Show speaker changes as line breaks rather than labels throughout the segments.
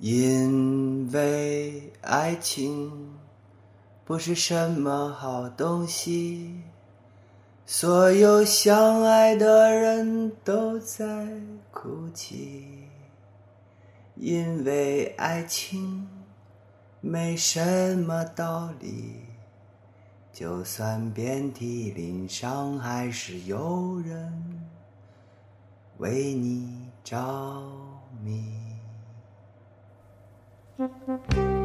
因为爱情不是什么好东西，所有相爱的人都在哭泣。因为爱情没什么道理，就算遍体鳞伤，还是有人为你着迷。
thank you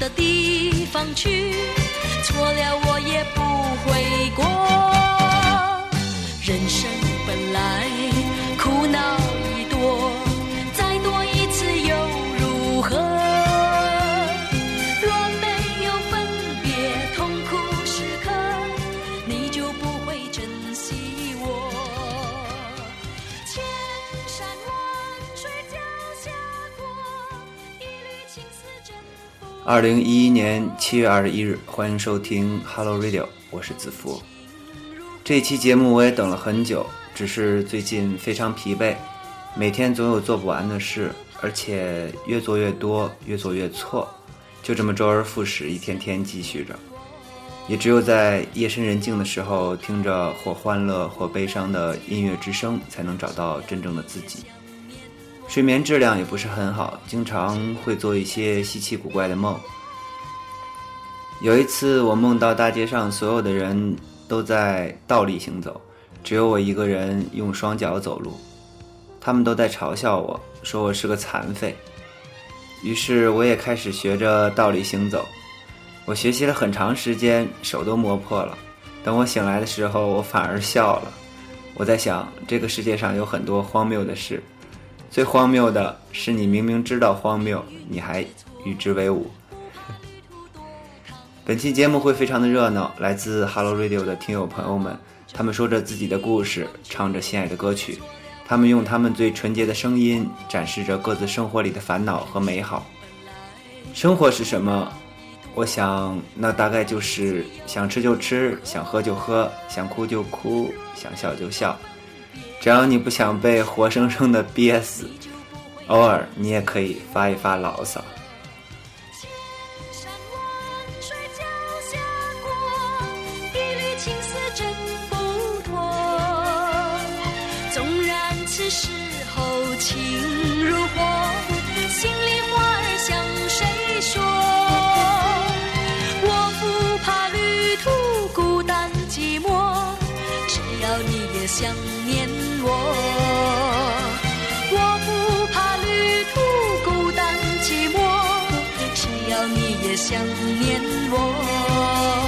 的地方去，错了我也不悔过。
二零一一年七月二十一日，欢迎收听 Hello Radio，我是子福。这期节目我也等了很久，只是最近非常疲惫，每天总有做不完的事，而且越做越多，越做越错，就这么周而复始，一天天继续着。也只有在夜深人静的时候，听着或欢乐或悲伤的音乐之声，才能找到真正的自己。睡眠质量也不是很好，经常会做一些稀奇古怪的梦。有一次，我梦到大街上所有的人都在倒立行走，只有我一个人用双脚走路。他们都在嘲笑我，说我是个残废。于是我也开始学着倒立行走。我学习了很长时间，手都磨破了。等我醒来的时候，我反而笑了。我在想，这个世界上有很多荒谬的事，最荒谬的是你明明知道荒谬，你还与之为伍。本期节目会非常的热闹，来自 Hello Radio 的听友朋友们，他们说着自己的故事，唱着心爱的歌曲，他们用他们最纯洁的声音展示着各自生活里的烦恼和美好。生活是什么？我想，那大概就是想吃就吃，想喝就喝，想哭就哭，想笑就笑。只要你不想被活生生的憋死，偶尔你也可以发一发牢骚。
千也想念我，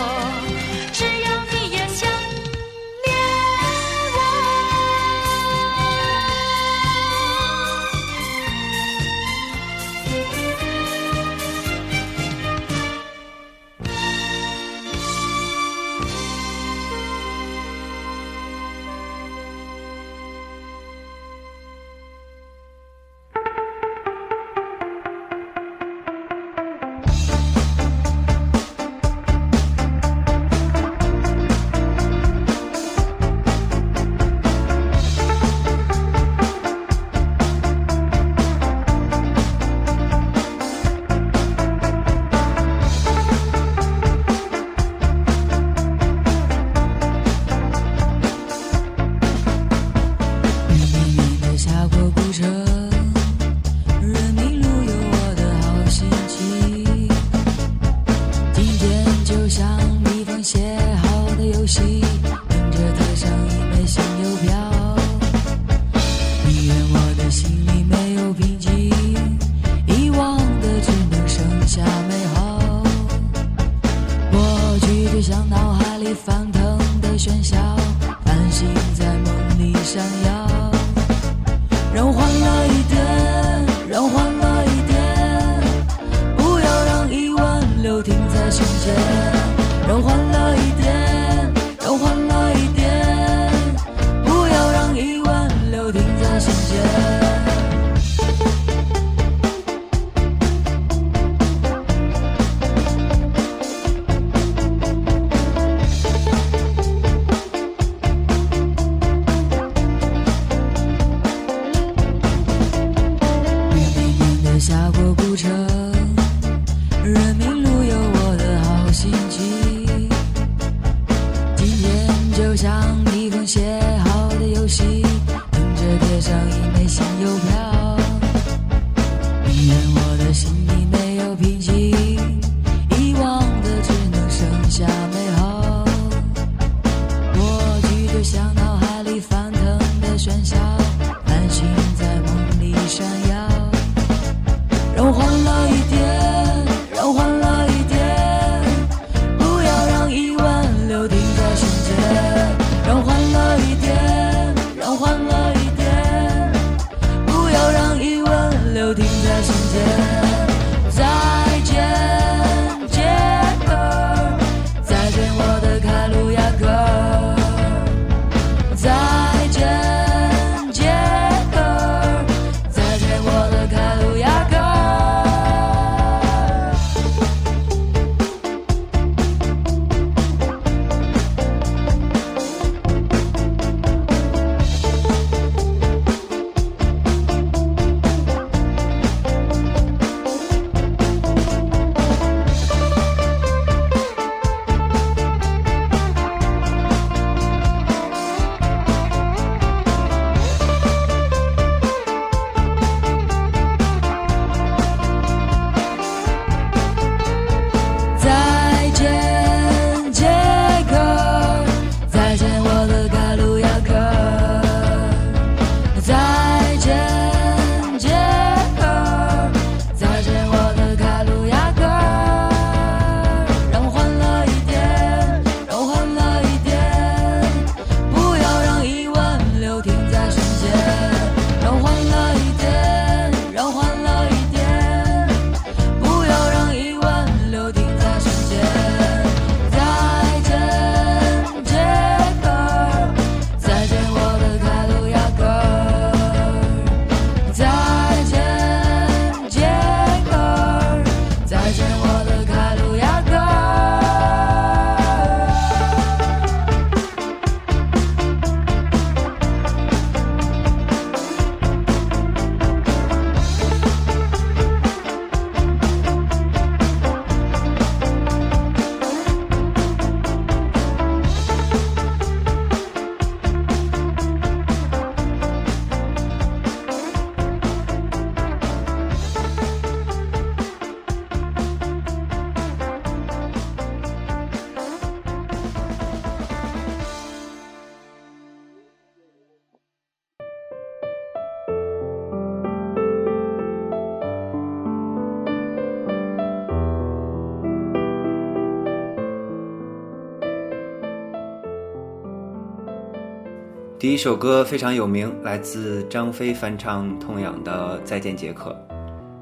第一首歌非常有名，来自张飞翻唱痛仰的《再见杰克》。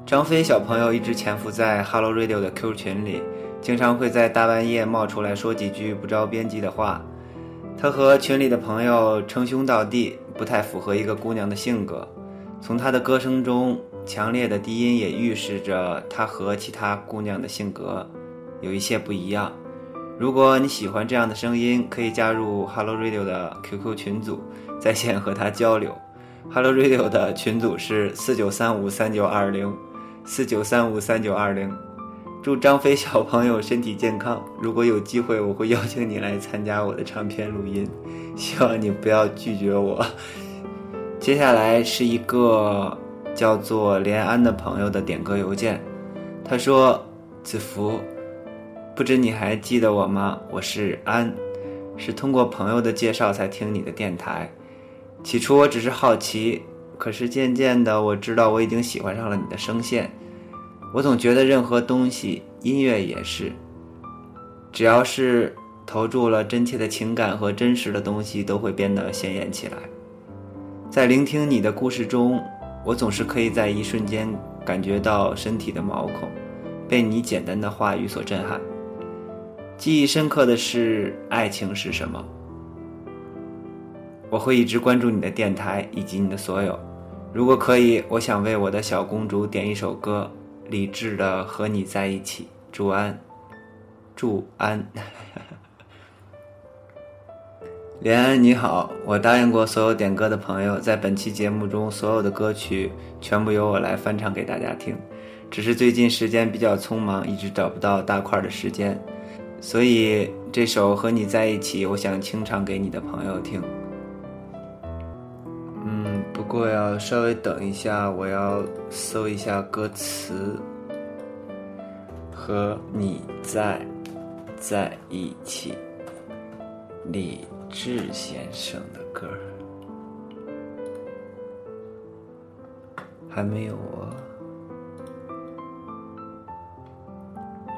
张飞小朋友一直潜伏在 Hello Radio 的 Q 群里，经常会在大半夜冒出来说几句不着边际的话。他和群里的朋友称兄道弟，不太符合一个姑娘的性格。从他的歌声中，强烈的低音也预示着他和其他姑娘的性格有一些不一样。如果你喜欢这样的声音，可以加入 Hello Radio 的 QQ 群组，在线和他交流。Hello Radio 的群组是四九三五三九二零，四九三五三九二零。祝张飞小朋友身体健康。如果有机会，我会邀请你来参加我的唱片录音，希望你不要拒绝我。接下来是一个叫做连安的朋友的点歌邮件，他说：“子福。”不知你还记得我吗？我是安，是通过朋友的介绍才听你的电台。起初我只是好奇，可是渐渐的我知道我已经喜欢上了你的声线。我总觉得任何东西，音乐也是，只要是投注了真切的情感和真实的东西，都会变得鲜艳起来。在聆听你的故事中，我总是可以在一瞬间感觉到身体的毛孔。被你简单的话语所震撼。记忆深刻的是，爱情是什么？我会一直关注你的电台以及你的所有。如果可以，我想为我的小公主点一首歌，理智的和你在一起。祝安，祝安。连安你好，我答应过所有点歌的朋友，在本期节目中所有的歌曲全部由我来翻唱给大家听。只是最近时间比较匆忙，一直找不到大块的时间，所以这首和你在一起，我想清唱给你的朋友听。嗯不过要稍微等一下，我要搜一下歌词。和你在在一起，李志先生的歌还没有啊。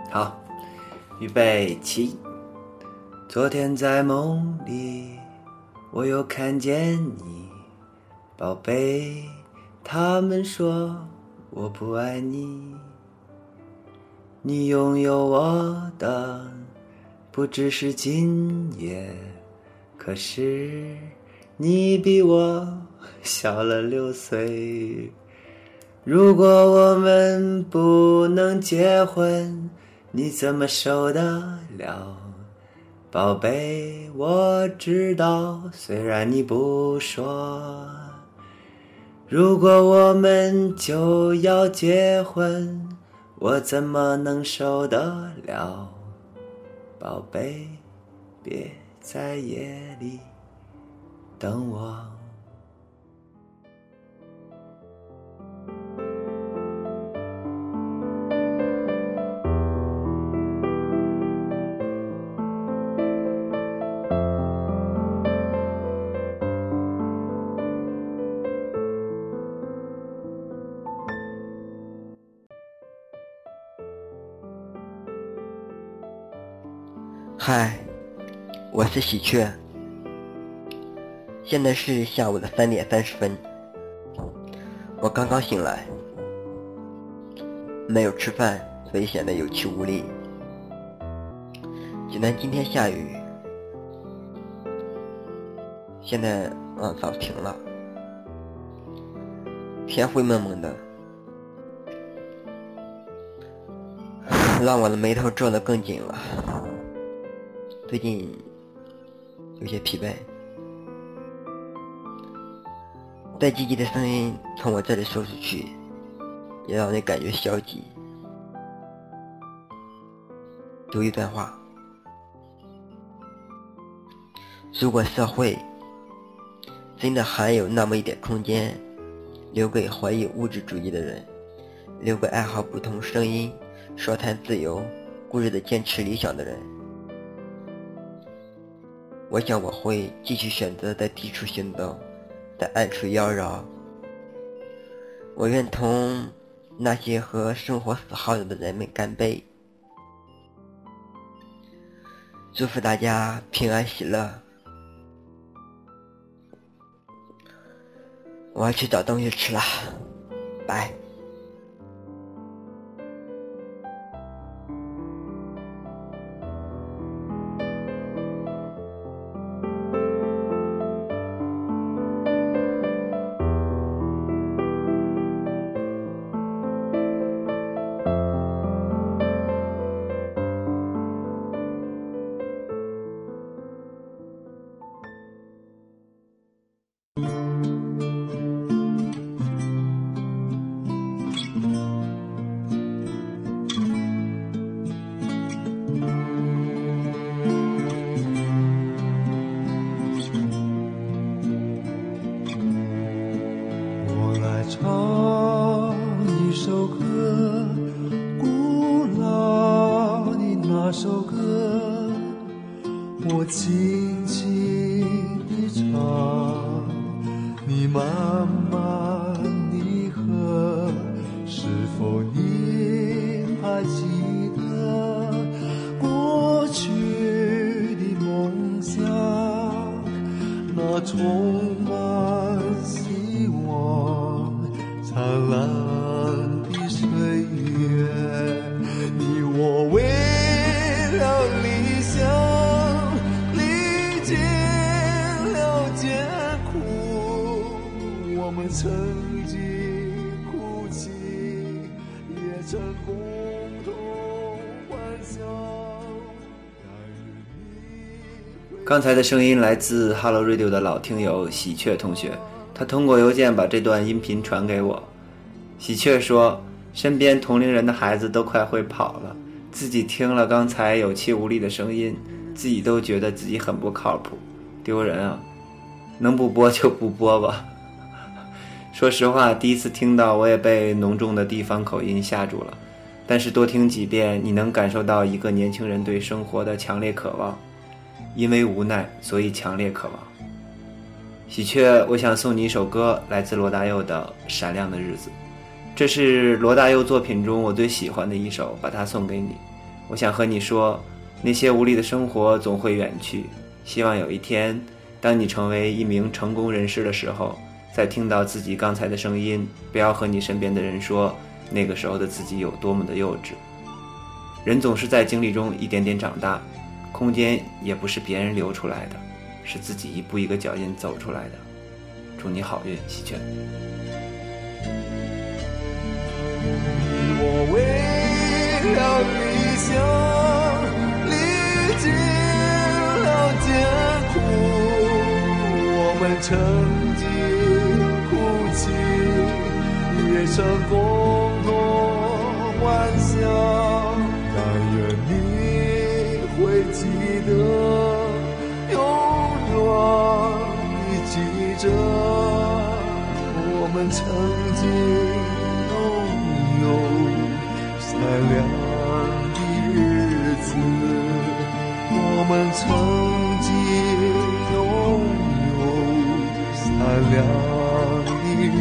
好，预备起。昨天在梦里，我又看见你。宝贝，他们说我不爱你，你拥有我的不只是今夜，可是你比我 小了六岁。如果我们不能结婚，你怎么受得了？宝贝，我知道，虽然你不说。如果我们就要结婚，我怎么能受得了？宝贝，别在夜里等我。
嗨，我是喜鹊。现在是下午的三点三十分，我刚刚醒来，没有吃饭，所以显得有气无力。济南今天下雨，现在嗯早停了，天灰蒙蒙的，让我的眉头皱得更紧了。最近有些疲惫，带积极的声音从我这里说出去，也让人感觉消极。读一段话：如果社会真的还有那么一点空间，留给怀疑物质主义的人，留给爱好不同声音、说谈自由、固执的坚持理想的人。我想我会继续选择在低处行动，在暗处妖娆。我愿同那些和生活死耗着的人们干杯，祝福大家平安喜乐。我要去找东西吃了，拜。
我轻轻地唱，你慢慢地和，是否你还记得过去的梦想？那从。
刚才的声音来自 Hello Radio 的老听友喜鹊同学，他通过邮件把这段音频传给我。喜鹊说，身边同龄人的孩子都快会跑了，自己听了刚才有气无力的声音，自己都觉得自己很不靠谱，丢人啊！能不播就不播吧。说实话，第一次听到我也被浓重的地方口音吓住了，但是多听几遍，你能感受到一个年轻人对生活的强烈渴望。因为无奈，所以强烈渴望。喜鹊，我想送你一首歌，来自罗大佑的《闪亮的日子》，这是罗大佑作品中我最喜欢的一首，把它送给你。我想和你说，那些无力的生活总会远去。希望有一天，当你成为一名成功人士的时候，再听到自己刚才的声音，不要和你身边的人说那个时候的自己有多么的幼稚。人总是在经历中一点点长大。空间也不是别人留出来的，是自己一步一个脚印走出来的。祝你好运，喜鹊。
我为了理想历尽了艰苦，我们曾经哭泣，也曾共同幻想。会记得，永远地记着我们曾经拥有闪亮的日子，我们曾经拥有闪亮的日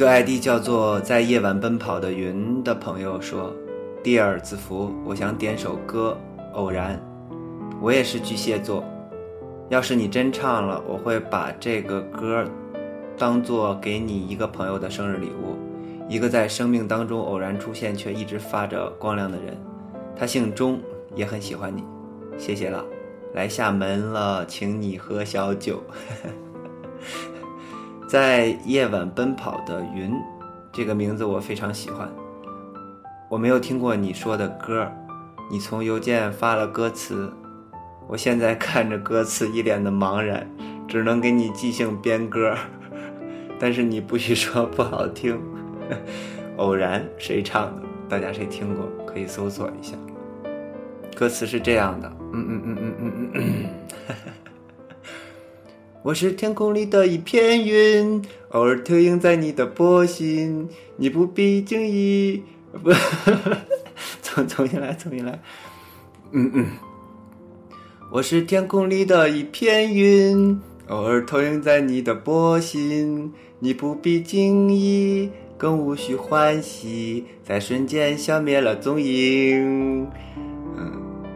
一个 ID 叫做“在夜晚奔跑的云”的朋友说：“Dear 子福，我想点首歌《偶然》。我也是巨蟹座，要是你真唱了，我会把这个歌当做给你一个朋友的生日礼物，一个在生命当中偶然出现却一直发着光亮的人。他姓钟，也很喜欢你。谢谢了，来厦门了，请你喝小酒。”在夜晚奔跑的云，这个名字我非常喜欢。我没有听过你说的歌，你从邮件发了歌词，我现在看着歌词一脸的茫然，只能给你即兴编歌。但是你不许说不好听。偶然谁唱的？大家谁听过？可以搜索一下。歌词是这样的，嗯嗯嗯嗯嗯嗯嗯。我是天空里的一片云，偶尔投影在你的波心，你不必惊异。不，重重新来，重新来。嗯嗯。我是天空里的一片云，偶尔投影在你的波心，你不必惊异，更无需欢喜，在瞬间消灭了踪影。嗯，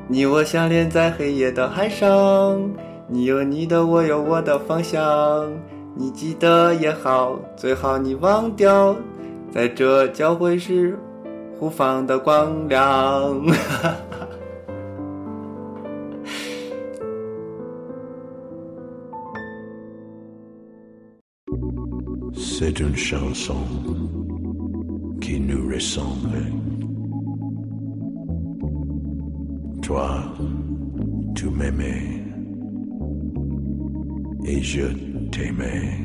你我相连在黑夜的海上。你有你的，我有我的方向。你记得也好，最好你忘掉，在这交汇时互放的光亮。
C'est une chanson qui nous ressemble. Toi, tu m'aimais et je t'aimais.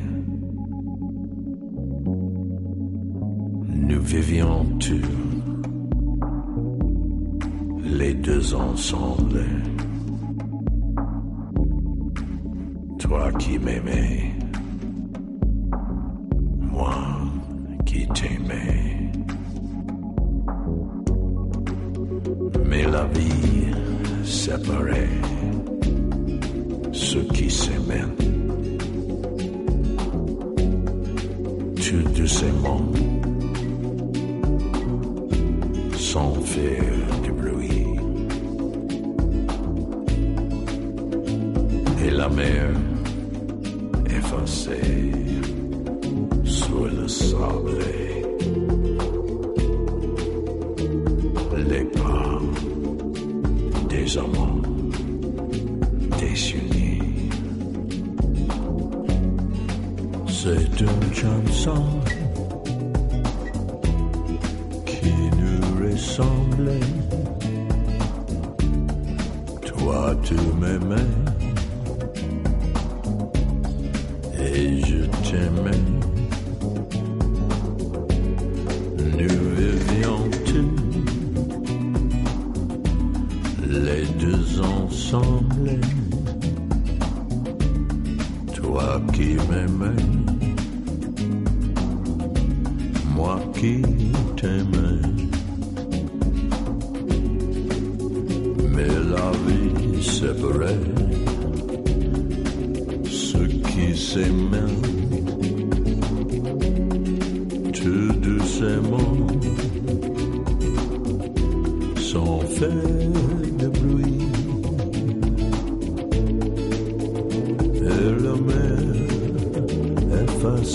Nous vivions tous les deux ensemble. toi qui m'aimais, moi qui t'aimais. Mais la vie séparait ceux qui s'aimaient. Tout doucement, sans faire du bruit. Et la mer effacée sur le sable. Les pas des amants C'est une chanson qui nous ressemblait. Toi, tu m'aimais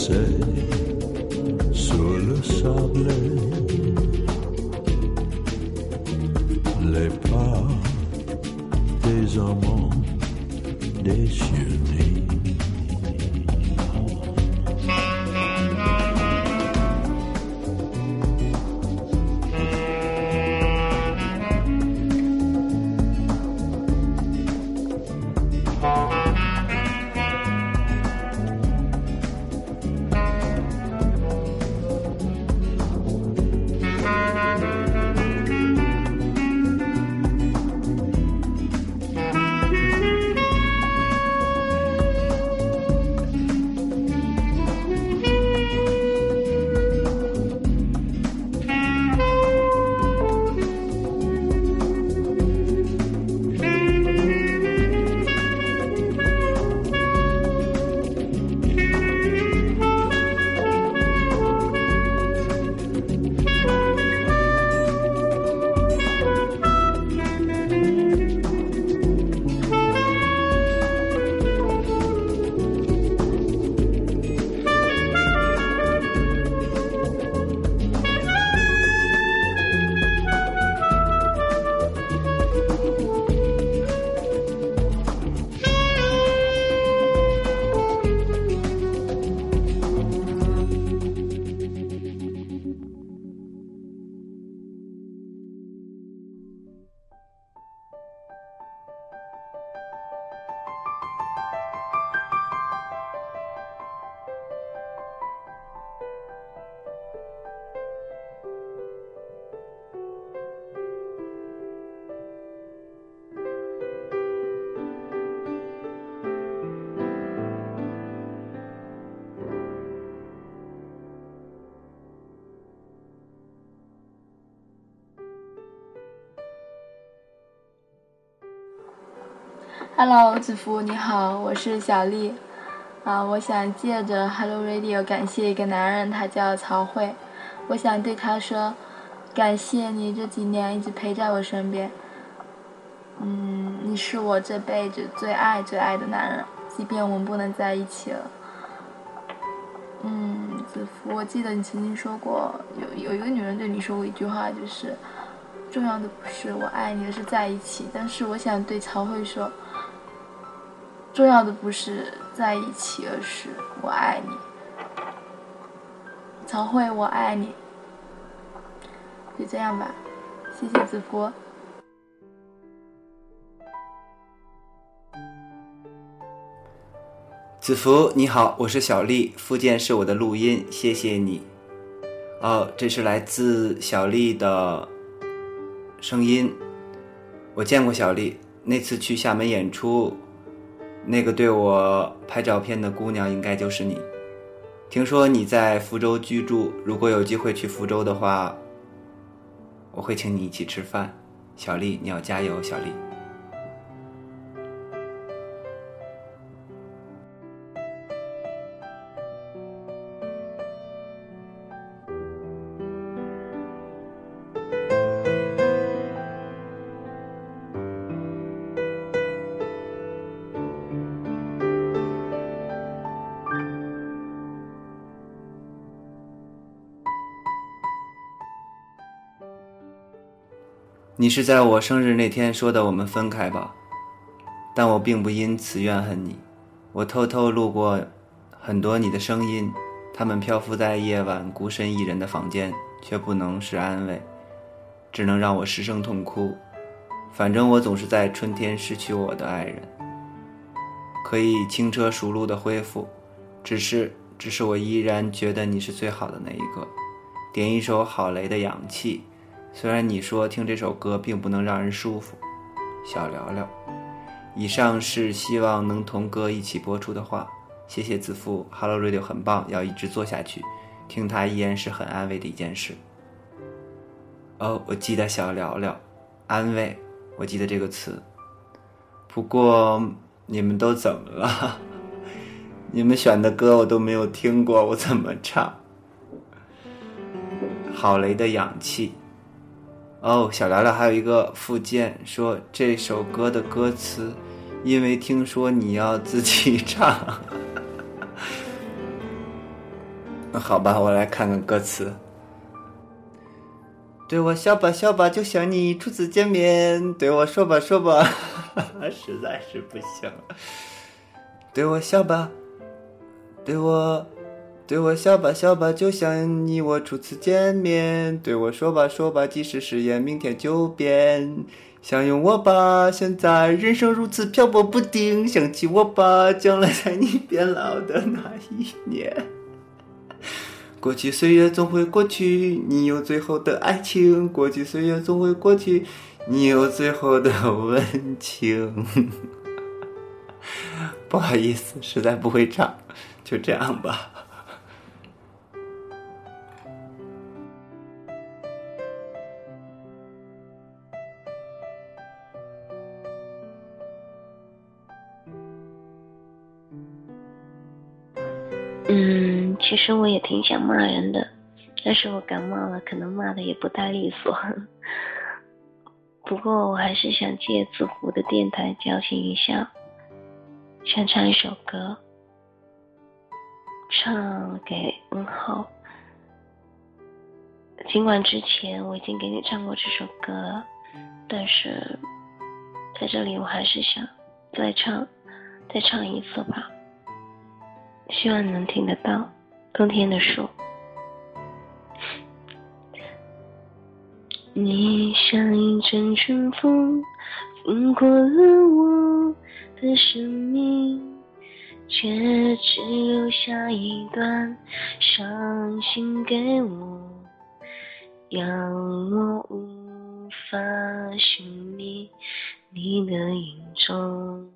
Say.
Hello，子福你好，我是小丽。啊，我想借着 Hello Radio 感谢一个男人，他叫曹慧。我想对他说，感谢你这几年一直陪在我身边。嗯，你是我这辈子最爱最爱的男人，即便我们不能在一起了。嗯，子福，我记得你曾经说过，有有一个女人对你说过一句话，就是重要的不是我爱你，而是在一起。但是我想对曹慧说。重要的不是在一起，而是我爱你，曹慧，我爱你。就这样吧，谢谢子福。
子福你好，我是小丽，附件是我的录音，谢谢你。哦，这是来自小丽的声音。我见过小丽，那次去厦门演出，那个对我拍照片的姑娘应该就是你。听说你在福州居住，如果有机会去福州的话，我会请你一起吃饭。小丽，你要加油，小丽。你是在我生日那天说的我们分开吧？但我并不因此怨恨你。我偷偷录过很多你的声音，它们漂浮在夜晚孤身一人的房间，却不能是安慰，只能让我失声痛哭。反正我总是在春天失去我的爱人，可以轻车熟路的恢复，只是，只是我依然觉得你是最好的那一个。点一首郝雷的《氧气》。虽然你说听这首歌并不能让人舒服，小聊聊。以上是希望能同歌一起播出的话，谢谢子父，Hello Radio 很棒，要一直做下去，听它依然是很安慰的一件事。哦，我记得小聊聊，安慰，我记得这个词。不过你们都怎么了？你们选的歌我都没有听过，我怎么唱？郝雷的氧气。哦，小聊聊还有一个附件说这首歌的歌词，因为听说你要自己 唱，那好吧，我来看看歌词。对我笑吧笑吧，就像你初次见面；对我说吧说吧，实在是不行。对我笑吧，对我。对我笑吧笑吧，就像你我初次见面；对我说吧说吧，即使誓言明天就变。相拥我吧，现在人生如此漂泊不定；想起我吧，将来在你变老的那一年。过去岁月总会过去，你有最后的爱情；过去岁月总会过去，你有最后的温情。不好意思，实在不会唱，就这样吧。
嗯，其实我也挺想骂人的，但是我感冒了，可能骂的也不太利索。不过我还是想借子湖的电台矫情一下，想唱一首歌，唱给恩浩。尽管之前我已经给你唱过这首歌了，但是在这里我还是想再唱，再唱一次吧。希望你能听得到冬天的树。你像一阵春风，拂过了我的生命，却只留下一段伤心给我，让我无法寻觅你的影踪。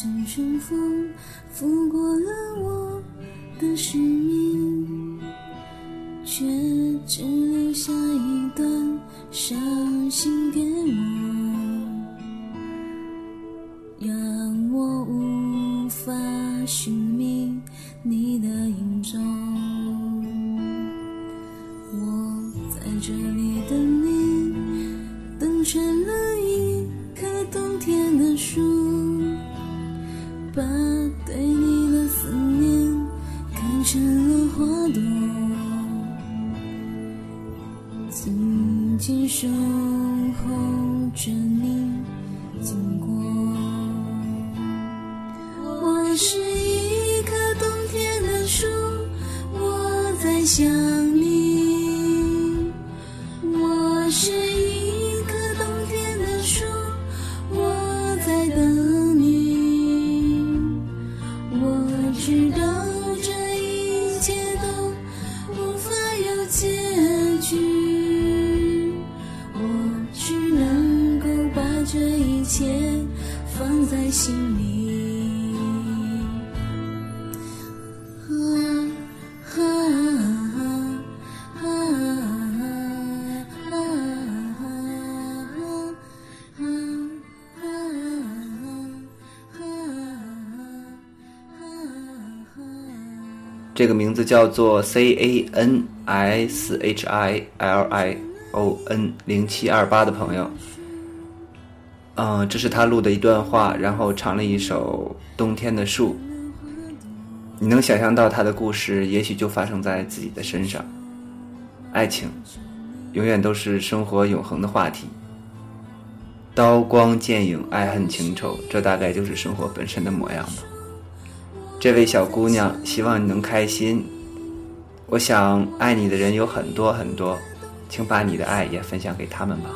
像阵春风，拂过了我的生命，却只留下一段伤心给我，让我无法寻这
个名字叫做 C A N S H I L I O N 零七二八的朋友，嗯、这是他录的一段话，然后唱了一首《冬天的树》。你能想象到他的故事，也许就发生在自己的身上。爱情，永远都是生活永恒的话题。刀光剑影，爱恨情仇，这大概就是生活本身的模样吧。这位小姑娘，希望你能开心。我想爱你的人有很多很多，请把你的爱也分享给他们吧。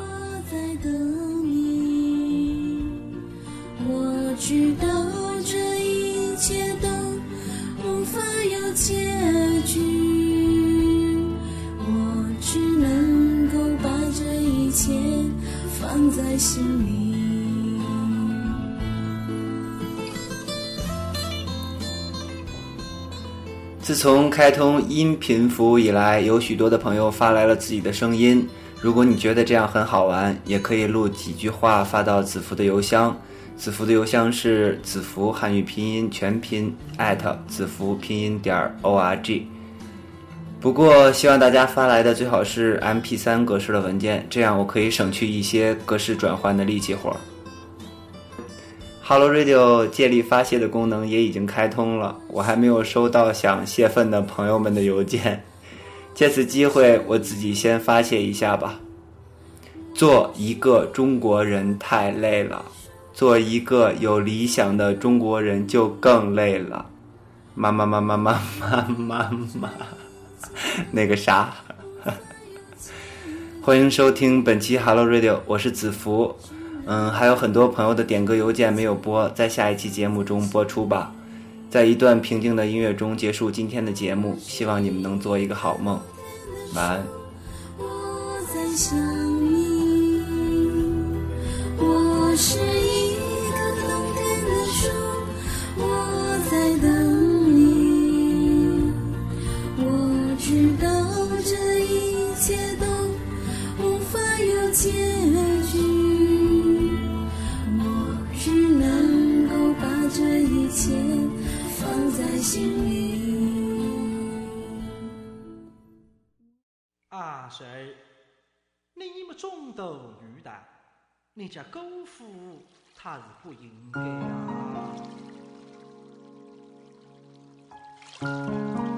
自从开通音频服务以来，有许多的朋友发来了自己的声音。如果你觉得这样很好玩，也可以录几句话发到子福的邮箱。子福的邮箱是子福汉语拼音全拼艾特子福拼音点 o r g。不过，希望大家发来的最好是 MP3 格式的文件，这样我可以省去一些格式转换的力气活儿。Hello Radio 借力发泄的功能也已经开通了，我还没有收到想泄愤的朋友们的邮件。借此机会，我自己先发泄一下吧。做一个中国人太累了，做一个有理想的中国人就更累了。妈妈妈妈妈妈妈妈，那个啥。欢迎收听本期 Hello Radio，我是子福。嗯，还有很多朋友的点歌邮件没有播，在下一期节目中播出吧。在一段平静的音乐中结束今天的节目，希望你们能做一个好梦，晚安。
我在想你，我是一你
家姑父他是不应该啊。